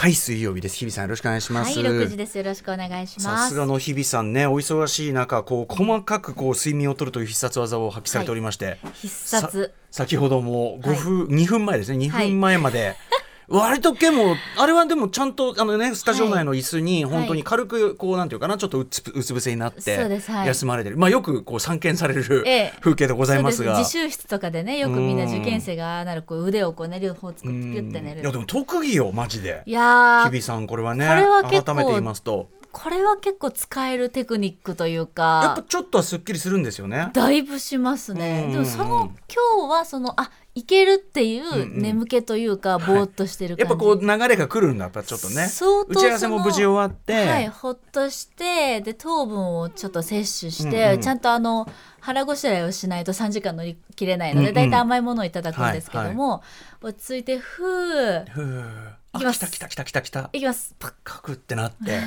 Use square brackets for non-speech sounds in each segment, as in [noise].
はい水曜日です。日比さんよろしくお願いします。はい、6時です。よろしくお願いします。さすがの日比さんね。お忙しい中こう細かくこう睡眠をとるという必殺技を発揮されておりまして、必殺。さ先ほども5分、2分前ですね。2はい分前まで、割とでもあれはでもちゃんとあのねスタジオ内の椅子にはい。本当に軽くこうなんていうかなちょっとうつうつ伏せになって休まれてる、まあよくこう散見されるええ。風景でございますが。自習室とかでね、よくみんな受験生がなるこう腕をこうね両方つくうピュんって寝る。いやでも特技よマジで。いやー。日比さんこれはねこれは結構改めて言いますとこれは結構使えるテクニックというやっかぱ。ちょっとはすっきりするんですよね。だいぶしますね。うん。でもその今日はそのあいけるっていんうんう眠気というか、ぼーっとしてる感じ。やっぱこう流れが来るんだやっぱちょっとね。打ち合わせも無事終わって、はい、ほっとしてで糖分をちょっと摂取して、うんうん。ちゃんとあの腹ごしらえをしないと3時間乗り切れないので、うんうん。だいたい甘いものをいただくんですけども、落ち着いてふー。ふうきます。来た来た来た来た来た。いきます。パッ。カクってなって。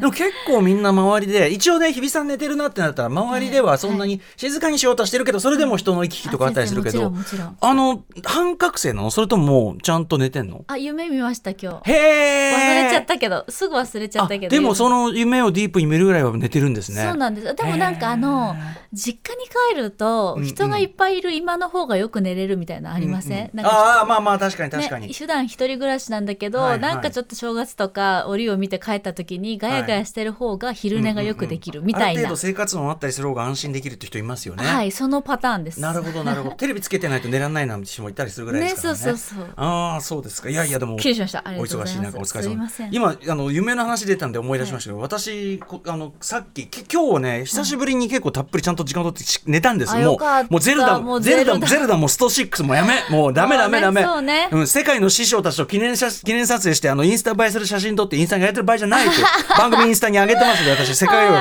でも結構みんな周りで一応ね日比さん寝てるなってなったら周りではそんなに静かにしようとはしてるけどそれでも人の行き来とかあったりするけどあの半覚醒なの？それとももうちゃんと寝てんの？あ夢見ました今日。へえ忘れちゃったけどすぐ忘れちゃったけどでもその夢をディープに見るぐらいは寝てるんですね。そうなんです。でもなんかあの実家に帰ると人がいっぱいいる今の方がよく寝れるみたいなのありません、ああまあまあ確かに確かに、ね、普段一人暮らしなんだけど、はいはい。なんかちょっと正月とか折を見て帰った時にガヤガヤしてる方が昼寝がよくできるみたいな、ある程度生活音あったりする方が安心できるって人いますよね。はいそのパターンです。なるほどなるほど。[laughs] テレビつけてないと寝られないなんて人もいたりするぐらいでねすからね。そうそうそう。ああそうですか。いやいやでもお忙しい中お疲れすい様ません。今あの夢の話出たんで思い出しましたけど、私こあのさっきき今日ね久しぶりに結構たっぷりちゃんと時間を取ってし寝たんですあもうもうゼルダもうゼルダ。ゼルダゼルダもスト6もやめ。もうダメダメダメ、[laughs] そうね。うん、世界の師匠たちと記念写記念撮影してあのインスタ映えする写真撮ってインスタに上げてる場合じゃないって [laughs] 番組インスタに上げてますんで私世界を。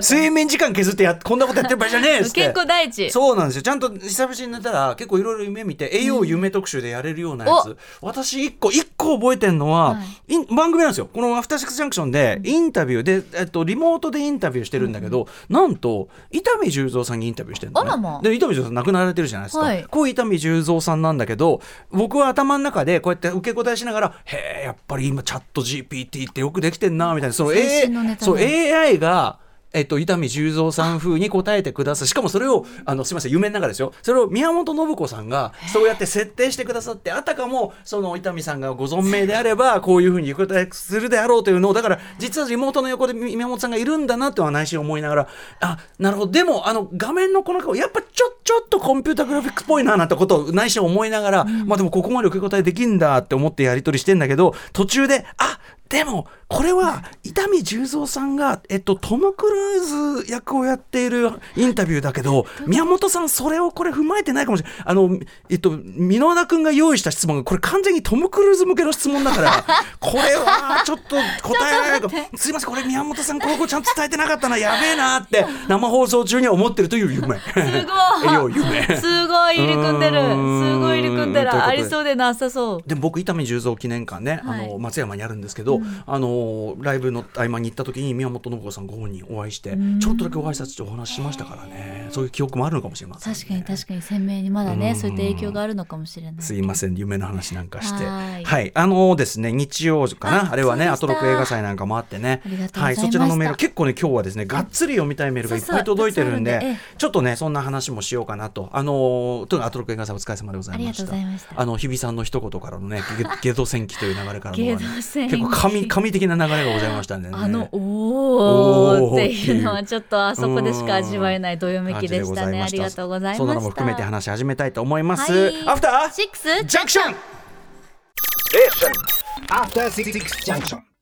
睡眠時間削ってやこんなことやってる場合じゃねえっつって。健康第一。そうなんですよ。ちゃんと久々に寝たら結構いろいろ夢見て栄養夢特集でやれるようなやつ、私一個一個覚えてんのは、はい。番組なんですよ。この「アフターシックスジャンクション」でインタビューで、えっと、リモートでインタビューしてるんだけど、なんと伊丹十三さんにインタビューしてるの、ね、で伊丹十三さん亡くなられてるじゃないですか、はい。こう伊丹十三さんなんだけど僕は頭の中でこうやって受け答えしながら「へえやっぱり今チャット GPT ってよくできてんな」みたいな。その最新のそう AI がえっと、伊丹十三さん風に答えてください。しかもそれをあのすみません夢の中ですよ。それを宮本信子さんがそうやって設定してくださってあたかもその伊丹さんがご存命であればこういうふうに答えするであろうというのをだから実はリモートの横で宮本さんがいるんだなとは内心思いながらあなるほど。でもあの画面のこの顔やっぱちょちょっとコンピュータグラフィックスっぽいななんてことを内心思いながら、まあでもここまで受け答えできんだって思ってやり取りしてんだけど途中であでもこれは伊丹十三さんが、えっと、トム・クルーズ役をやっているインタビューだけど宮本さんそれをこれ踏まえてないかもしれないあの、えっと、箕輪田君が用意した質問がこれ完全にトム・クルーズ向けの質問だから [laughs] これはちょっと答えられないかすいませんこれ宮本さんこの子ちゃんと伝えてなかったなやべえなって生放送中には思ってるという夢。すごい。よ夢。すごい入り組んでる。すごい入り組んでる。ありそうでなさそう。で僕伊丹十三記念館ね、はい。あの松山にあるんですけど、あのライブの合間に行った時に宮本信子さんご本人お会いしてちょっとだけお挨拶してお話ししましたからね。そういう記憶もあるのかもしれません、ね、確かに確かに鮮明にまだねそういった影響があるのかもしれない。すいません夢の話なんかして。ははい。いあのですね日曜かなああれはねアトロク映画祭なんかもあってね。はいそちらのメール結構ね今日はですねがっつり読みたいメールがいっぱい届いてるんでちょっとねそんな話もしようかなと。あのとにかくアトロク映画祭お疲れ様でございました。あの日比さんの一言からのねゲゲド戦記という流れからの、ね、結構神神的な流れがございましたんでね。あのおーっていうのおーはちょっとあそこでしか。味わえないどよめきでしたね。ありがとうございました。そんなのも含めて話し始めたいと思います、はい。アフターシックスジャンクション After Six Junction.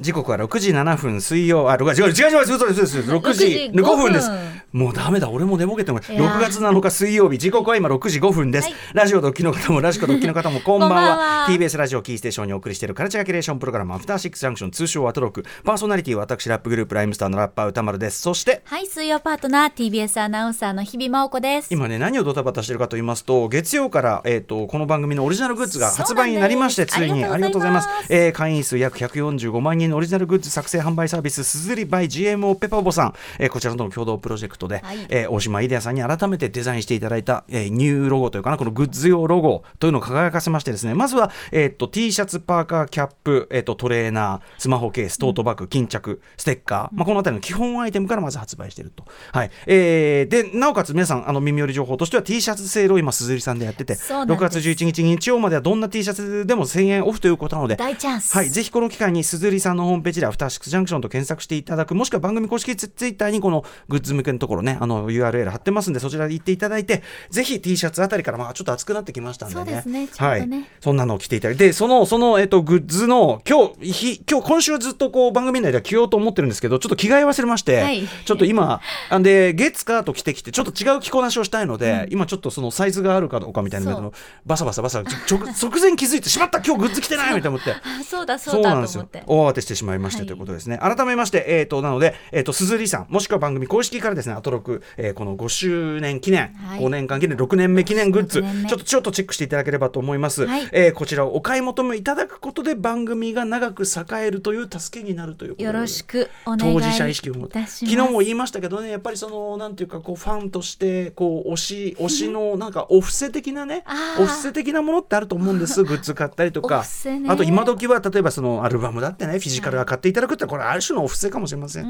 時刻は6時7分水曜あ6時違う違う違う嘘です嘘です6時6時5分です。5分もうダメだ俺も寝ぼけてもいやー。6月7日水曜日時刻は今6時5分です、はい。ラジオドッキの方もラジコドッキの方も [laughs] こんばんは。TBS ラジオキーステーションにお送りしているカルチャーキュレーションプログラムアフターシックスジャンクション通称アトロックパーソナリティは私ラップグループライムスターのラッパー歌丸です。そしてはい水曜パートナー TBS アナウンサーの日々真央子です。今ね何をドタバタしてるかと言いますと月曜から、えー、とこの番組のオリジナルグッズが発売になりましてついにありがとうございます、えー会員数約145万人のオリジナルグッズ作成販売サービスすずり by GMO ペパボさん、えーこちらとの共同プロジェクトで、はい。えー大島イデアさんに改めてデザインしていただいた、えーニューロゴというかなこのグッズ用ロゴというのを輝かせましてですねまずは、えー、と T シャツパーカーキャップ、えー、とトレーナースマホケーストートバッグ巾着ステッカー、まあ、この辺りの基本アイテムからまず発売していると、はい。えーでなおかつ皆さんあの耳寄り情報としては T シャツセールを今鈴木さんでやってて6そうなんです。月11日日曜まではどんな T シャツでも1000円オフということなので大チャンス。はい、ぜひこの機会に鈴木さんのホームページでアフターシックスジャンクションと検索していただく、もしくは番組公式ツツイッターにこのグッズ向けのところね、あの URL 貼ってますんで、そちらで行っていただいて、ぜひ T シャツあたりから、まあちょっと暑くなってきましたんでね。そうですねちょうどねはい。そんなのを着ていただいて、で、その、その、えっと、グッズの、今日、ひ今日、今週ずっとこう番組内では着ようと思ってるんですけど、ちょっと着替え忘れまして、はいちょっと今、あんで、月カーと着てきて、ちょっと違う着こなしをしたいので、今ちょっとそのサイズがあるかどうかみたいなのバサバサバサ、ちょ直直前気づいてしまった、今日グッズ着てないみたいな思って。あ [laughs] そうだそそううだなんですよと思って。大慌てしてしまいまして、はい。ということですね。改めまして、えー、となので、えー、と鈴木さんもしくは番組公式からですねアトロク、えーこの5周年記念、はい。5年間記念6年目記念グッズ6年目。ちょっとちょっとチェックしていただければと思います、はい。えーこちらをお買い求めいただくことで番組が長く栄えるという助けになるということでよろしくお願い当事者意識を持って。いたします。昨日も言いましたけどねやっぱりそのなんていうかこうファンとしてこう推し [laughs] 推しのなんかお布施的なねお布施的なものってあると思うんです。グッズ買ったりと [laughs] おかね。あと今時は例えばそのアルバムだってねフィジカルが買っていただくってこれある種のお布施かもしれません、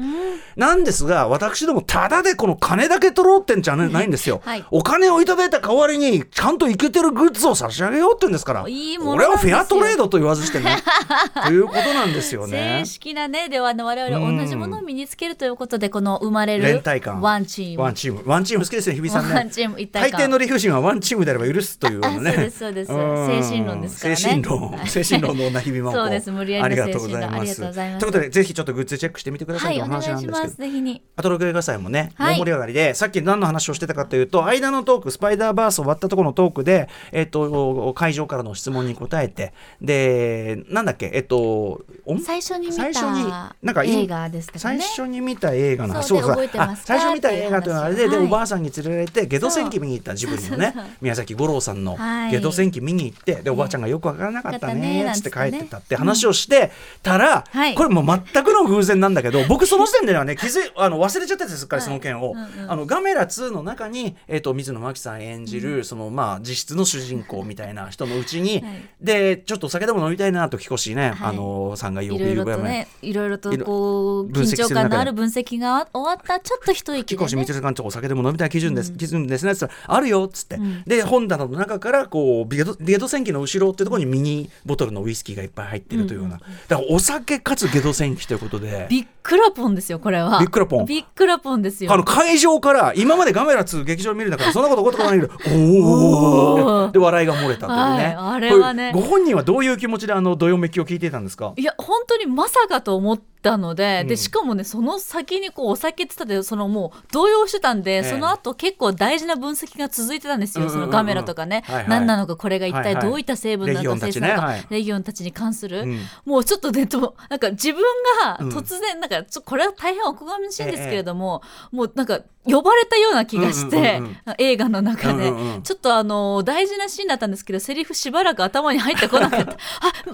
なんですが私どもただでこの金だけ取ろうってんじゃないんですよ、はい。お金をいただいた代わりにちゃんとイケてるグッズを差し上げようって言うんですからいいものこれはフェアトレードと言わずしてね。[laughs] ということなんですよね。正式なねではあの我うん々同じものを身につけるということでこの生まれ連る帯感。ワンチーム。ワンチーム。ワンチーム好きですね日比さんね。ワンチーム一体大感抵の理不尽はワンチームであれば許すというようなね。あそうですそうです。ん。精神論ですからね。精神論。精神論の女日々も [laughs] そうです。無理やりのありがとうございますといます。ということでぜひちょっとグッズチェックしてみてくださというお話なんですけど。す。ぜひにアトロク映画祭もね、はい。大盛り上がりで、さっき何の話をしてたかというと、間のトーク、スパイダーバース終わったところのトークで、えっと、会場からの質問に答えて、で、なんだっけ、えっと、最初に見最初にたなんかい映画ですとか最ね初に見た映画の話。そうでそう最初見た映画というのはあれで、ではいおばあさんに連れられてゲド戦記見に行ったジブリのね。宮崎五郎さんのはい。ゲド戦記見に行ってでおばあちゃんがよくわからなかったね。つって帰ってたって話をしてたら、はい。これもう全くの偶然なんだけど [laughs] 僕その時点ではね気づい [laughs] あの忘れちゃっててすっかりその件を、はいうんうん。あのガメラ2の中に、えっと水野真紀さん演じる、そのまあ実質の主人公みたいな人のうちに、はい。でちょっとお酒でも飲みたいなと彦士ね、はい。あのさんがよく言うぐらいとねいろいろとこう緊張感のある分析が終わったちょっと一息彦でね。士光さんとお酒でも飲みたい基準です、基準ですねっつったらあるよっつって、ん。で本棚の中からこうゲドゲド戦記の後ろってところにミニボトルのウイスキーがいっぱい入ってるというような、だからお酒かつゲド戦記ということで。ビックラポンですよこれは。ビックラポン。ビックラポンですよ。あの会場から今までガメラ2劇場見る中でそんなこと起こったことないけどおおで笑いが漏れたというね、はいあれはね。ご本人はどういう気持ちであのどよめきを聞いていたんですか？いや本当にまさかと思ったので,、うん。でしかもねその先にこうお酒って言ったってそのもう動揺してたんで、えその後結構大事な分析が続いてたんですよ、そのガメラとかね、はいはい。何なのかこれが一はいはい。体どういった成分なのか、レギオンたち成分なのか、ねはい。レギオンたちに関する、うん。もうちょっとねとなんか自分がうん。突然なんかちょこれは大変おこがましいんですけれども、もうなんか呼ばれたような気がして、うんうんうん映画の中で、うんうんうん。ちょっとあの大事なシーンだったんですけどセリフしばらく頭に入ってこなかったあ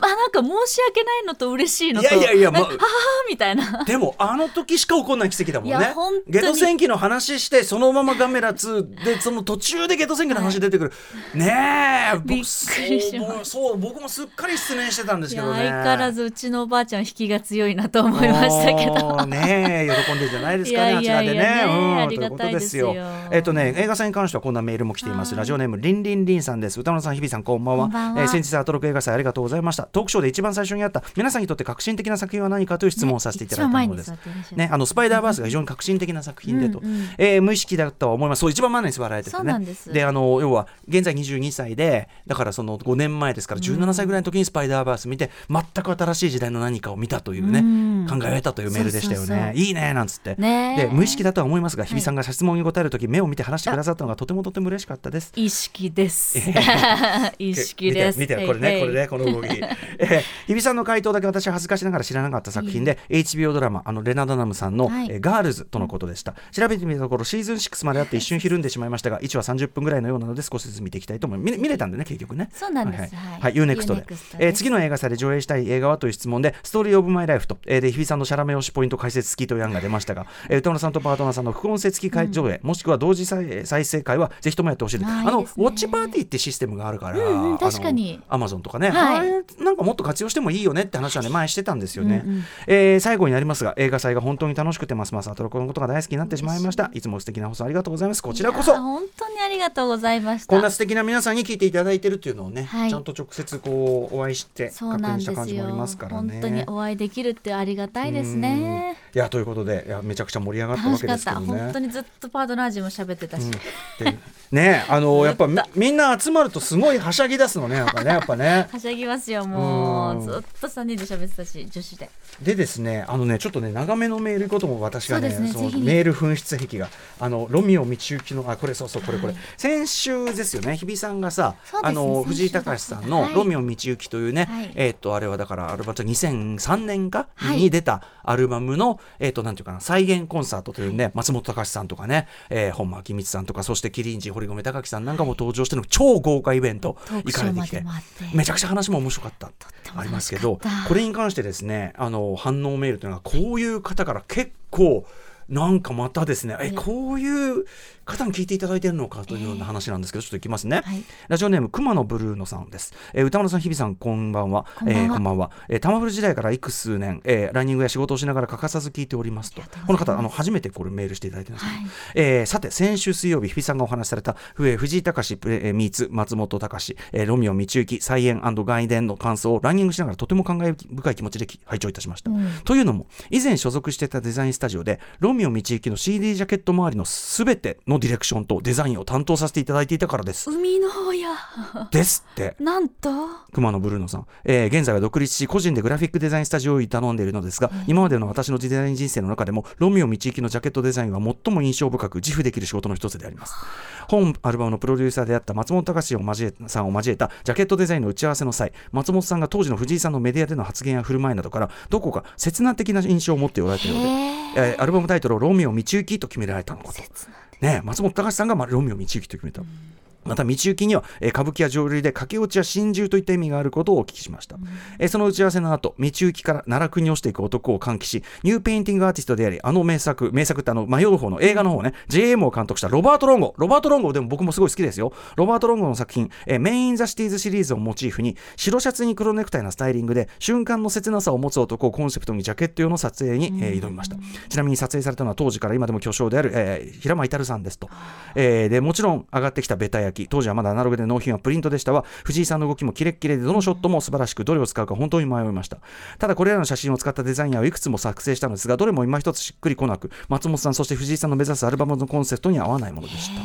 あなんか申し訳ないのと嬉しいのといやいやいやまあはははみたいな。でもあの時しか起こんない奇跡だもんね。ゲド戦記の話してそのままガメラ2でその途中でゲド戦記の話出てくる、ねえびっくりしま僕そう僕もすっかり失念してたんですけどね。相変わらずうちのおばあちゃん引きが強いなと思いましたけど。ねえ喜んでるじゃないですかねいやいやいやあちらでね、うん、りがたいですよ。えっとね映画祭に関してはこんなメールも来ています。はい。ラジオネームりんりんりんさんです。歌野さん日比さんこんばんは。こんばんは。えー先日アトロク映画祭ありがとうございました。トークショーで一番最初にあった皆さんにとって革新的な作品は何かという質問をさせていただいたものです、ね、あのスパイダーバースが非常に革新的な作品でと、うん。うんえー無意識だったとは思います。そう一番前に座られててね。です。あの要は現在22歳でだからその5年前ですから17歳ぐらいの時にスパイダーバース見て全く新しい時代の何かを見たというね、うん考えたというメールでしたよね、いいねなんつって、ねえ。で無意識だとは思いますが日比さんが質問に答えるとき目を見て話してくださったのがとてもとても嬉しかったです。意識です。[laughs] 意識です。見て見てこれねこれねこの動き、[laughs] えー、日比さんの回答だけ私は恥ずかしながら知らなかった作品で HBO ドラマあのレナ・ダナムさんの、はい。えーガールズとのことでした。調べてみたところシーズン6まであって一瞬ひるんでしまいましたが1話30分ぐらいのようなので少しずつ見ていきたいと思います。見れたんでね結局ね。そうなんです。はいはい。はい、UNEXT でですえー次の映画祭で上映したい映画はという質問でストーリーオブマイライフと、えーで日比さんのシャラメ推しポイント解説付きという案が出ましたが、えー歌村さんとパートナーさんの副音声付き会上映、もしくは同時再再生会はぜひともやってほしいです。あのウォッチパーティーってシステムがあるから、うんうん確かに。アマゾンとかね、はい。なんかもっと活用してもいいよねって話はね前してたんですよね、うんうん。えー最後になりますが映画祭が本当に楽しくてます。ますあとこのことが大好きになってしまいました。いつも素敵な放送ありがとうございます。こちらこそ。本当にありがとうございました。こんな素敵な皆さんに聞いていただいてるっていうのをね、はい。ちゃんと直接こうお会いして確認した感じもありよ。ますからね。本当にお会いできるってありがたいですうん。ね。いやということでいやめちゃくちゃ盛り上がったわ。けですけどね。本当にずっとパートナー陣も喋ってたし。うん。でねあのやっぱみみんな集まるとすごいはしゃぎ出すのねやっぱね。やっぱね。[laughs] はしゃぎますよもう。ずっと三人で喋ってたし女子で。でですねあのねちょっとね長めのメールことも私がねねそのメール紛失癖が。あのロミオ道行のあこれそうそうこれこれ、はい。先週ですよね日比さんがさ、ねあの藤井隆さんのはい「ロミオ道行」というね、はい。えっ、とあれはだからアルバム2003年か、はい。に出たアルバムのえっ、となんていうかな再現コンサートというね、松本隆さんとかね、えー、本間明光さんとかそしてキリンジ堀米貴樹さんなんかも登場しての超豪華イベント行かれてきて。めちゃくちゃ話も面白かったっありますけ楽どこれに関してですねあの反応メールというのはこういう方から結構なんかまたですねええこういう方に聞いていただいてるのかというような話なんですけどちょっといきますね、はい。ラジオネーム熊野ブルーノさんです、えー歌丸さん日比さんこんばんは。こんばんは。えーこんばんは、えー、タマフル時代から幾数年、えーランニングや仕事をしながら欠かさず聞いておりますと。この方あの初めてこれメールしていただいてます、ねはい。えーさて先週水曜日日比さんがお話しされた、えー藤井隆プレえーミーツ松本隆、えーロミオ道行菜園外伝の感想をランニングしながらとても感慨深い気持ちでき拝聴いたしました、うん。というのも以前所属していたデザインスタジオでロミオ道行の CD ジャケット周りのすべてのディレクションとデザインを担当させていただいていたからです。海の親。ですって。なんと？熊野ブルーノさん、えー現在は独立し個人でグラフィックデザインスタジオを営んでいるのですが、今までの私のデザイン人生の中でもロミオ道行のジャケットデザインは最も印象深く自負できる仕事の一つであります。本アルバムのプロデューサーであった松本隆を交えさんを交えたジャケットデザインの打ち合わせの際松本さんが当時の藤井さんのメディアでの発言や振る舞いなどからどこか切な的な印象を持っておられたようで、えーアルバムタイトルをロミオ道行と決められたのことね、松本隆さんが、まあ、ロミオ道行と決めた。また道行きには、えー歌舞伎や浄瑠璃で駆け落ちや心中といった意味があることをお聞きしました、えーその打ち合わせの後道行きから奈落に落ちていく男を想起しニューペインティングアーティストでありあの名作名作ってあの迷う方の映画の方ね JM を監督したロバート・ロンゴ。ロバート・ロンゴでも僕もすごい好きですよ。ロバート・ロンゴの作品、えー Men in the Cities シリーズをモチーフに白シャツに黒ネクタイなスタイリングで瞬間の切なさを持つ男をコンセプトにジャケット用の撮影に、えー挑みました。ちなみに撮影されたのは当時から今でも巨匠である、えー平間至さんですと、えーでもちろん上がってきたベタ焼き当時はまだアナログで納品はプリントでしたは藤井さんの動きもキレッキレでどのショットも素晴らしくどれを使うか本当に迷いました。ただこれらの写真を使ったデザインをいくつも作成したのですがどれも今一つしっくりこなく松本さんそして藤井さんの目指すアルバムのコンセプトに合わないものでした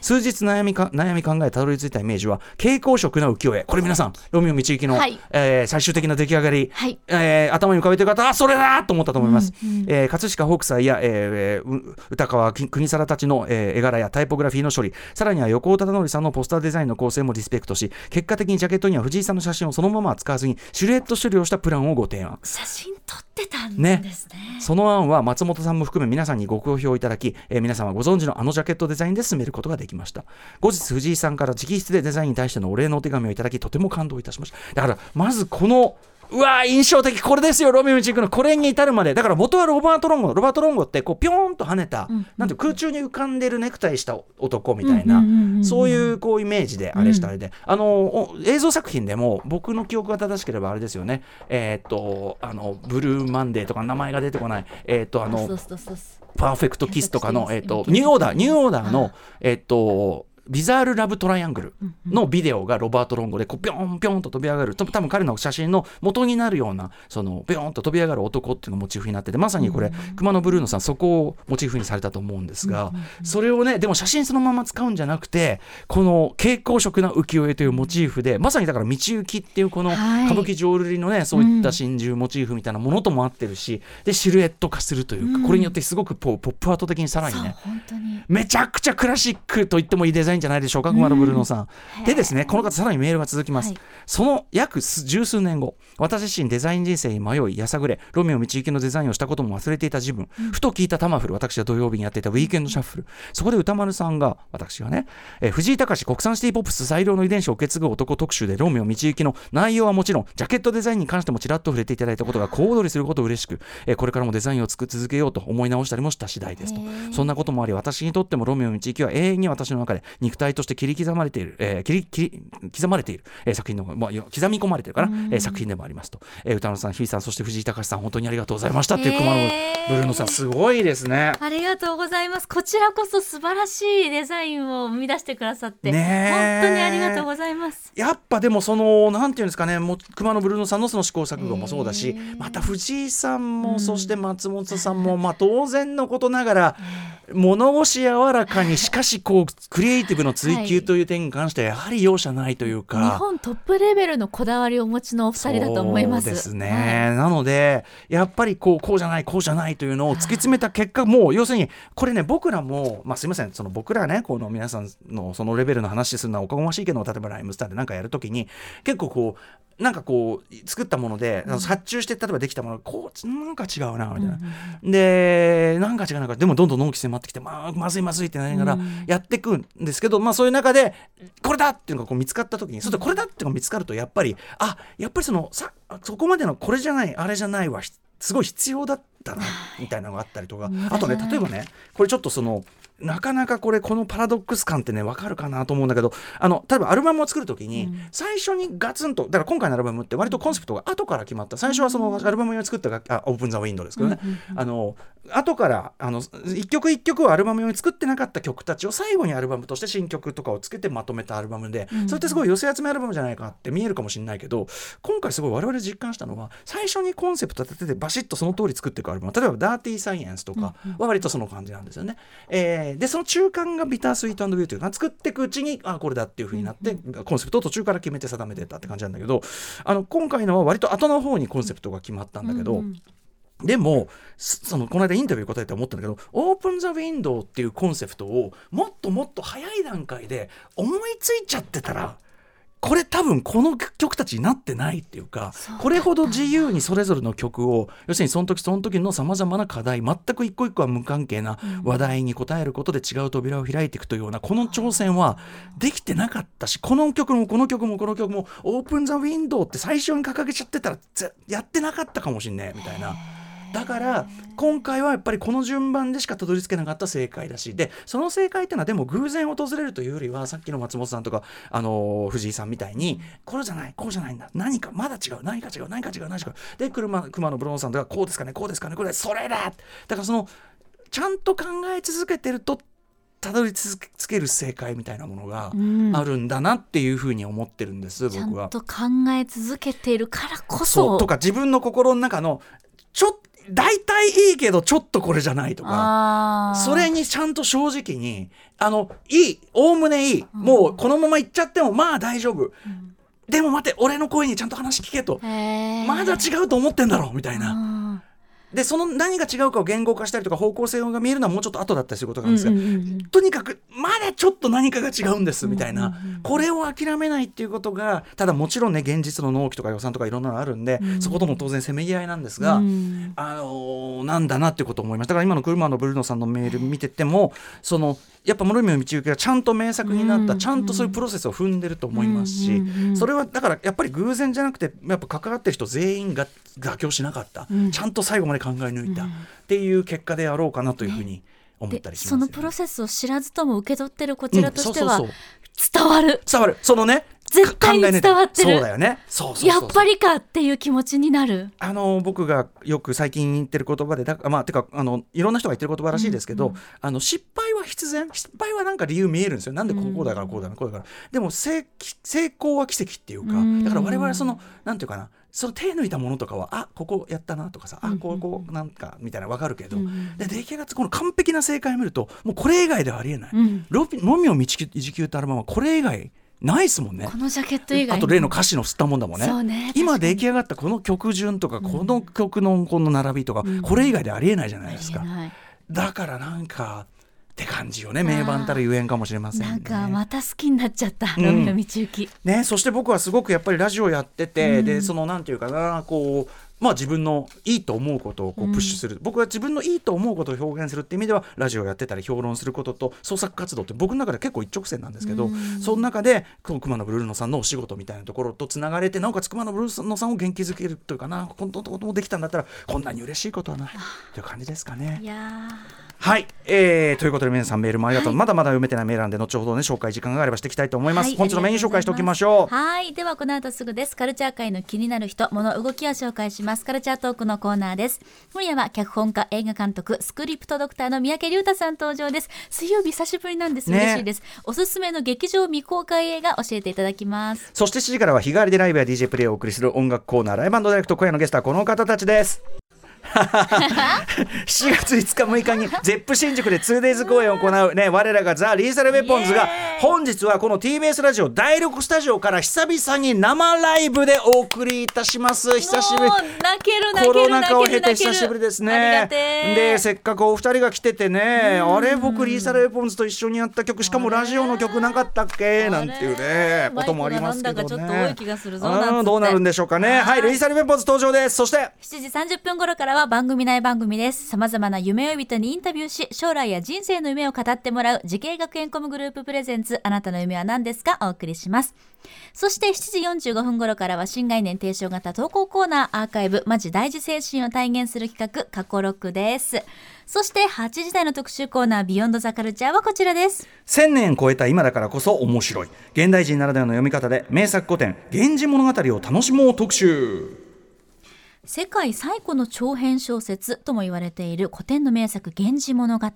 数日悩みか悩み考えたどり着いたイメージは蛍光色な浮世絵。これ皆さんロミオ道行の、はい。えー最終的な出来上がり、はい。えー頭に浮かべてる方あそれだと思ったと思います、えー葛飾北斎や、えーう歌川国皿たちの、えー絵柄やタイポグラフィーの処理さらには横尾忠則さんのポスターデザインの構成もリスペクトし結果的にジャケットには藤井さんの写真をそのまま使わずにシルエット処理をしたプランをご提案。写真撮ってたんねですね。その案は松本さんも含め皆さんにご好評いただき、えー皆さんはご存知のあのジャケットデザインで進めることができました。後日藤井さんから直筆でデザインに対してのお礼のお手紙をいただきとても感動いたしました。だからまずこのうわー印象的。これですよロミオ道行の。これに至るまで。だから元はロバート・ロンゴロバート・ロンゴってこうピョーンと跳ねた、なんて空中に浮かんでるネクタイした男みたいな、うんうんうんうんそういうこうイメージであれしたあれで、あのお映像作品でも僕の記憶が正しければあれですよね。えーっとあのブルーマンデーとか名前が出てこない。えーっとあの。パーフェクトキスとかの、えっ、と、今ニューオーダー、ニューオーダーの、えっ、と、ビザール・ラブ・トライアングルのビデオがロバート・ロンゴでこうピョンピョンと飛び上がる。と多分彼の写真の元になるようなそのピョンと飛び上がる男っていうのがモチーフになっててまさにこれ、熊野ブルーノさんそこをモチーフにされたと思うんですが、それをねでも写真そのまま使うんじゃなくてこの蛍光色な浮世絵というモチーフでまさにだから道行きっていうこのはい。歌舞伎浄瑠璃のねそういった真珠モチーフみたいなものとも合ってるしでシルエット化するというか、これによってすごくポポップアート的にさらにねめちゃくちゃクラシックと言ってもいいデザインじゃないでしょうか、熊野ブルーノさん。でですね、この方さらにメールが続きます。はいその約す十数年後、私自身デザイン人生に迷い、やさぐれ、ロミオ道行きのデザインをしたことも忘れていた自分、ふと聞いたタマフル、私は土曜日にやっていたウィーケンドシャッフル。そこで歌丸さんが、私がね、えー藤井隆国産シティポップス最良の遺伝子を受け継ぐ男特集でロミオ道行きの内容はもちろん、ジャケットデザインに関してもちらっと触れていただいたことが小躍りすることを嬉しく、えーこれからもデザインを作り続けようと思い直したりもした次第ですと。そんなこともあり、私にとってもロミオ道行きは永遠に私の中で肉体として切り刻まれている、えー切り切り刻まれている、えー作品の、まあ、刻み込まれているかな、えー作品でもありますと。えー歌野さん、日比さん、そして藤井隆さん、本当にありがとうございましたっていう熊野ブルーノさん、すごいですね。ありがとうございます。こちらこそ素晴らしいデザインを生み出してくださって、ねえ本当にありがとうございます。やっぱでもそのなんていうんですかねもう熊野ブルーノさんのその試行錯誤もそうだし、また藤井さんも、そして松本さんも、まあ、当然のことながら、物腰柔らかにしかしこうクリエイティブの追求という点に関してはやはり容赦ないというか。日本トップレベルのこだわりをお持ちのお二人だと思います。そうですね、はいなのでやっぱりこうこうじゃないこうじゃないというのを突き詰めた結果もう要するにこれね僕らもまあすいませんその僕らねこの皆さんのそのレベルの話するのはおこがましいけど例えばライムスターでなんかやるときに結構こうなんかこう作ったもので、発注して例えばできたものがこうなんか違うなみたいな、でなんか違うなんかでもどんどん納期迫ってきてまあまずいまずいってなりながらやっていくんですけど、まあそういう中でこれだっていうのがこう見つかった時にそれでこれだっていうのが見つかるとやっぱりあやっぱりそのさそこまでのこれじゃないあれじゃないはひすごい必要だったなみたいなのがあったりとか。あとね例えばねこれちょっとそのなかなかこれこのパラドックス感ってね分かるかなと思うんだけどあの例えばアルバムを作る時に最初にガツンとだから今回のアルバムって割とコンセプトが後から決まった。最初はそのアルバム用に作ったあオープン・ザ・ウィンドウですけどね、あの後からあの一曲一曲をアルバム用に作ってなかった曲たちを最後にアルバムとして新曲とかをつけてまとめたアルバムで、それってすごい寄せ集めアルバムじゃないかって見えるかもしれないけど今回すごい我々実感したのは最初にコンセプト立ててバシッとその通り作っていくアルバム例えば「ダーティーサイエンス」とかは割とその感じなんですよね。えーでその中間がビタースイートビューというか作っていくうちにあこれだっていうふうになって、コンセプトを途中から決めて定めてったって感じなんだけどあの今回のは割と後の方にコンセプトが決まったんだけど。でもすそのこの間インタビュー答えて思ったんだけど「オープン・ザ・ウィンドウ」っていうコンセプトをもっともっと早い段階で思いついちゃってたらこれ多分この曲たちになってないっていうかこれほど自由にそれぞれの曲を要するにその時その時のさまざまな課題全く一個一個は無関係な話題に答えることで違う扉を開いていくというようなこの挑戦はできてなかったしこの曲もこの曲もこの曲も「オープン・ザ・ウィンドウ」って最初に掲げちゃってたらぜやってなかったかもしんねみたいな。だから今回はやっぱりこの順番でしかたどり着けなかった正解だしでその正解っていうのはでも偶然訪れるというよりはさっきの松本さんとか、あのー藤井さんみたいにこれじゃないこうじゃないんだ。何かまだ違う何か違う何か違う何か違う。で車熊野ブロンさんとかこうですかねこうですかねこれそれだだからそのちゃんと考え続けてるとたどり着ける正解みたいなものがん。あるんだなっていうふうに思ってるんです、ちゃ僕はん。と考え続けているからこそ。そうとか自分の心の中のちょ大体いいけどちょっとこれじゃないとか。それにちゃんと正直にあのいいおおむねいい、もうこのままいっちゃってもまあ大丈夫、でも待って俺の声にちゃんと話聞けと、まだ違うと思ってんだろみたいな。うんでその何が違うかを言語化したりとか方向性が見えるのはもうちょっと後だったりすることなんですが、うんうんうんとにかくまだちょっと何かが違うんですみたいな、これを諦めないっていうことがただもちろんね現実の納期とか予算とかいろんなのあるんで、そことも当然せめぎ合いなんですが、うん。あのーなんだなっていうことを思いました。だから今の車のブルーノさんのメール見ててもそのやっぱ諸見の道行きがちゃんと名作になった、うん。ちゃんとそういうプロセスを踏んでると思いますし、うんうんうん。それはだからやっぱり偶然じゃなくてやっぱ関わってる人全員が妥協しなかった、うん。ちゃんと最後まで考え抜いた。っていう結果であろうかなというふうに思ったりしますよね、でそのプロセスを知らずとも受け取ってるこちらとしてはうん。そうそうそう。伝わる。伝わる。そのね絶対に伝わってる。そうだよね。やっぱりかっていう気持ちになる。あの僕がよく最近言ってる言葉でだまあてかあのいろんな人が言ってる言葉らしいですけど、あの失敗は必然失敗はなんか理由見えるんですよ。なんでこうだからこうだからこうだから。でも成成功は奇跡っていうかうん。だから我々はそのなんていうかなその手抜いたものとかはあここやったなとかさあこうこうなんかみたいな分かるけど、うんで出来上がったこの完璧な正解を見るともうこれ以外ではありえない、うん。ロミオ道球ってアルバムはこれ以外ないですもんね。このジャケット以外あと例の歌詞の吸ったもんだもんね。ね今出来上がったこの曲順とか、この曲のこの並びとか、うんこれ以外でありえないじゃないですか、だからなんかって感じよね。名盤たるゆえんかもしれませんね。なんかまた好きになっちゃった、うん。ロミの道行き。ねそして僕はすごくやっぱりラジオやってて、うん。でそのなんていうかなこうまあ自分のいいと思うことをこうプッシュする、僕は自分のいいと思うことを表現するっていう意味ではラジオやってたり評論することと創作活動って僕の中で結構一直線なんですけど、うん。その中で熊野ブルーノさんのお仕事みたいなところとつながれてなおかつ熊野ブルーノさんを元気づけるというかなこんなこともできたんだったらこんなに嬉しいことはないという感じですかね。い。やはい、えー、ということで皆さんメールもありがとう、はい。まだまだ読めてないメールなんで後ほどね紹介時間があればしていきたいと思います、はい。本日のメニュー紹介しておきましょう。はい。ではこの後すぐです。カルチャー界の気になる人物動きを紹介します。カルチャートークのコーナーです。今夜は脚本家映画監督スクリプトドクターの三宅龍太さん登場です。水曜日久しぶりなんです。ね。嬉しいです、おすすめの劇場未公開映画教えていただきます。そして7時からは日替わりでライブや DJ プレイをお送りする音楽コーナーライブダイレクト今夜のゲストはこの方たちです7月5日6日に ZEP 新宿で 2days 公演を行うね我らがザ・リーサル・ウェポンズが本日はこの TBS ラジオ第6スタジオから久々に生ライブでお送りいたします。久しぶり。コロナ禍を経て久しぶりですね。でせっかくお二人が来ててねあれ僕リーサル・ウェポンズと一緒にやった曲しかもラジオの曲なかったっけ？なんていうねこともありますけどね。どうなるんでしょうかね。ははい。いリーサル・ウェポンズ登場です。そして7時30分頃からは番組内番組です。様々な夢追い人にインタビューし、将来や人生の夢を語ってもらう、滋慶学園 COMグループ presents、あなたの夢は何ですか？お送りします。そして7時45分頃からは新概念提唱型投稿コーナーアーカイブ、マジ大事精神を体現する企画、過去録です。そして8時台の特集コーナー、 Beyond the Culture はこちらです。1000年超えた今だからこそ面白い現代人ならではの読み方で名作古典「源氏物語」を楽しもう特集世界最古の長編小説とも言われている古典の名作「源氏物語」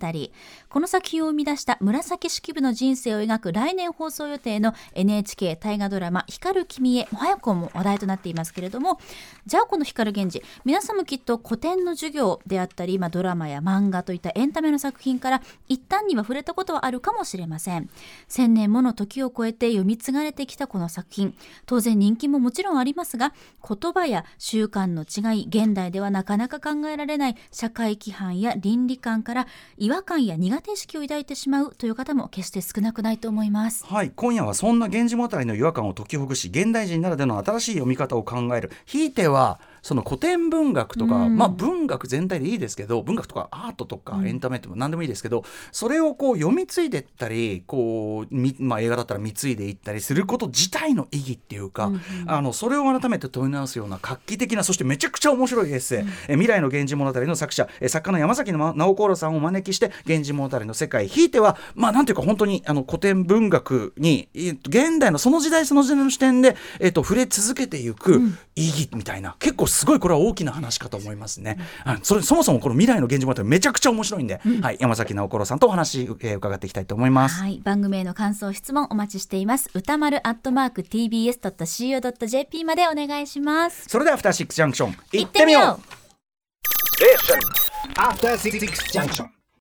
この作品を生み出した紫式部の人生を描く来年放送予定の NHK 大河ドラマ「光る君へ」も早くも話題となっていますけれどもじゃあこの光源氏皆さんもきっと古典の授業であったり、まあ、ドラマや漫画といったエンタメの作品から一旦には触れたことはあるかもしれません。千年もの時を超えて読み継がれてきたこの作品。当然人気ももちろんありますが言葉や習慣の違い現代ではなかなか考えられない社会規範や倫理観から違和感や苦手意識を抱いてしまうという方も決して少なくないと思います。はい。今夜はそんな「源氏物語」の違和感を解きほぐし現代人ならではの新しい読み方を考える。ひいてはその古典文学とか、うん。まあ文学全体でいいですけど文学とかアートとかエンタメっても何でもいいですけど、それをこう読み継いでいったりこうみ、まあ、映画だったら見継いでいったりすること自体の意義っていうか、うんうん。あのそれを改めて問い直すような画期的なそしてめちゃくちゃ面白いエッセイ「え未来の源氏物語」の作者え作家の山崎直子さんをお招きして「源氏物語」の世界ひいてはまあなんていうか本当にあの古典文学にえっと現代のその時代その時代の視点で、えっと、触れ続けていく意義みたいな、結構すごいこれは大きな話かと思いますね。あそれそもそもこの未来の源氏物語めちゃくちゃ面白いんで、はい、山崎直子さんとお話、えー伺っていきたいと思います。はい。番組への感想質問お待ちしています。歌丸アットマーク TBS.CO.JP までお願いします。それではアフターシックスジャンクション。行行ってみよう。After Six Junction.